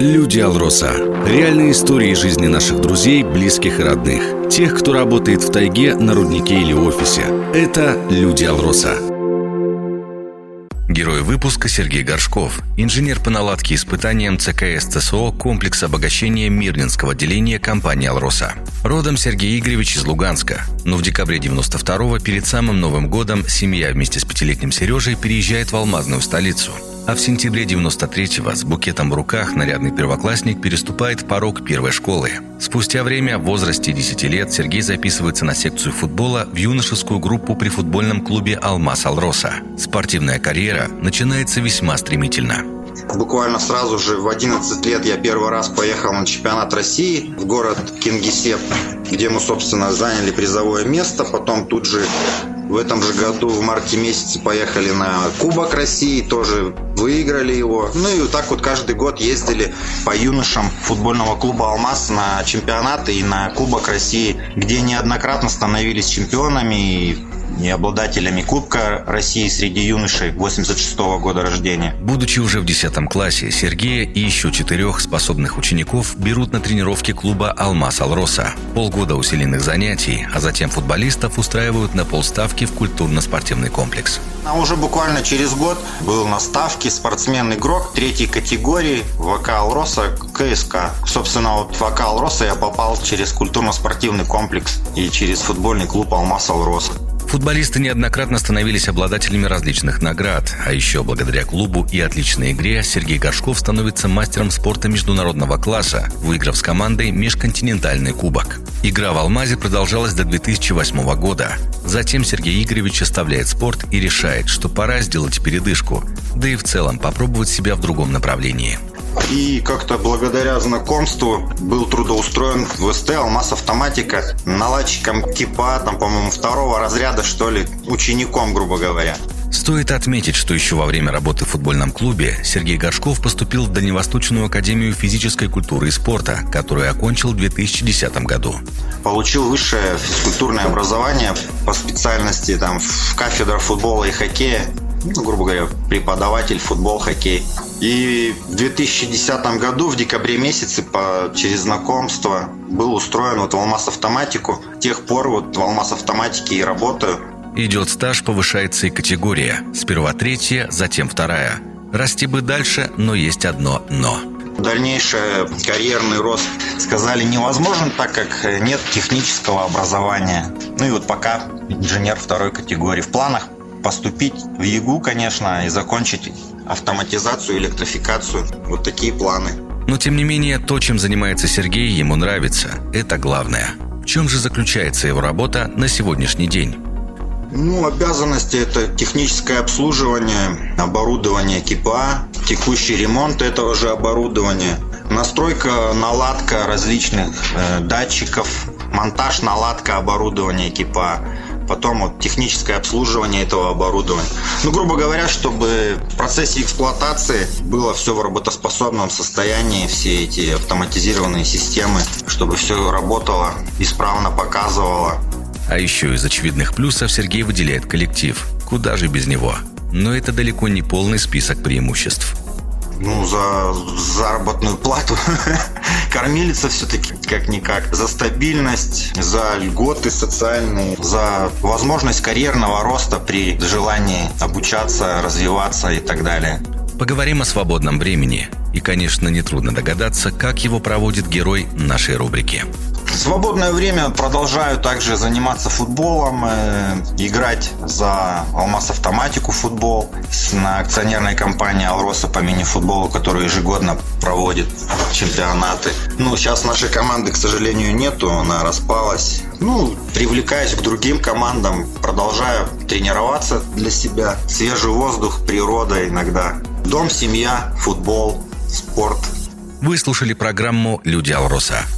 Люди Алроса. Реальные истории жизни наших друзей, близких и родных. Тех, кто работает в тайге, на руднике или офисе. Это Люди Алроса. Герой выпуска Сергей Горшков, инженер по наладке испытаниям ЦКС ЦСО комплекса обогащения Мирнинского отделения компании «Алроса». Родом Сергей Игоревич из Луганска, но в декабре 92-го перед самым Новым годом семья вместе с пятилетним Сережей переезжает в алмазную столицу – а в сентябре 93-го с букетом в руках нарядный первоклассник переступает порог первой школы. Спустя время, в возрасте 10 лет, Сергей записывается на секцию футбола в юношескую группу при футбольном клубе «Алмаз Алроса». Спортивная карьера начинается весьма стремительно. Буквально сразу же в 11 лет я первый раз поехал на чемпионат России в город Кингисепп, где мы, собственно, заняли призовое место. Потом тут же в этом же году в марте месяце поехали на Кубок России, тоже выиграли его. Ну и вот так вот каждый год ездили по юношам футбольного клуба «Алмаз» на чемпионаты и на Кубок России, где неоднократно становились чемпионами и и обладателями Кубка России среди юношей 86 -го года рождения. Будучи уже в 10 классе, Сергея и еще четырех способных учеников берут на тренировки клуба «Алмаз Алроса». Полгода усиленных занятий, а затем футболистов устраивают на полставки в культурно-спортивный комплекс. А уже буквально через год был на ставке спортсмен-игрок третьей категории ВК «Алроса» КСК. Собственно, вот в ВК «Алроса» я попал через культурно-спортивный комплекс и через футбольный клуб «Алмаз Алроса». Футболисты неоднократно становились обладателями различных наград, а еще благодаря клубу и отличной игре Сергей Горшков становится мастером спорта международного класса, выиграв с командой межконтинентальный кубок. Игра в «Алмазе» продолжалась до 2008 года. Затем Сергей Игоревич оставляет спорт и решает, что пора сделать передышку, да и в целом попробовать себя в другом направлении – и как-то благодаря знакомству был трудоустроен в СТ «Алмаз Автоматика» наладчиком типа, там, по-моему, второго разряда, что ли, учеником, грубо говоря. Стоит отметить, что еще во время работы в футбольном клубе Сергей Горшков поступил в Дальневосточную академию физической культуры и спорта, которую окончил в 2010 году. Получил высшее физкультурное образование по специальности там, в кафедра футбола и хоккея ну, грубо говоря, преподаватель футбол, хоккей. И в 2010 году, в декабре месяце, по, через знакомство, был устроен вот в Алмаз Автоматику. С тех пор вот в Алмаз Автоматике и работаю. Идет стаж, повышается и категория. Сперва третья, затем вторая. Расти бы дальше, но есть одно «но». Дальнейший карьерный рост, сказали, невозможен, так как нет технического образования. Ну и вот пока инженер второй категории. В планах поступить в ЕГУ, конечно, и закончить автоматизацию, электрификацию. Вот такие планы. Но тем не менее, то, чем занимается Сергей, ему нравится. Это главное. В чем же заключается его работа на сегодняшний день? Ну, обязанности – это техническое обслуживание, оборудование КПА, текущий ремонт этого же оборудования, настройка, наладка различных э, датчиков, монтаж, наладка оборудования КПА, потом вот техническое обслуживание этого оборудования. Ну, грубо говоря, чтобы в процессе эксплуатации было все в работоспособном состоянии, все эти автоматизированные системы, чтобы все работало, исправно показывало. А еще из очевидных плюсов Сергей выделяет коллектив. Куда же без него? Но это далеко не полный список преимуществ ну, за заработную плату кормилица все-таки как-никак, за стабильность, за льготы социальные, за возможность карьерного роста при желании обучаться, развиваться и так далее. Поговорим о свободном времени. И, конечно, нетрудно догадаться, как его проводит герой нашей рубрики свободное время продолжаю также заниматься футболом, э, играть за Алмаз Автоматику футбол на акционерной компании Алроса по мини-футболу, которая ежегодно проводит чемпионаты. Ну, сейчас нашей команды, к сожалению, нету, она распалась. Ну, привлекаюсь к другим командам, продолжаю тренироваться для себя. Свежий воздух, природа иногда. Дом, семья, футбол, спорт. Вы слушали программу «Люди Алроса».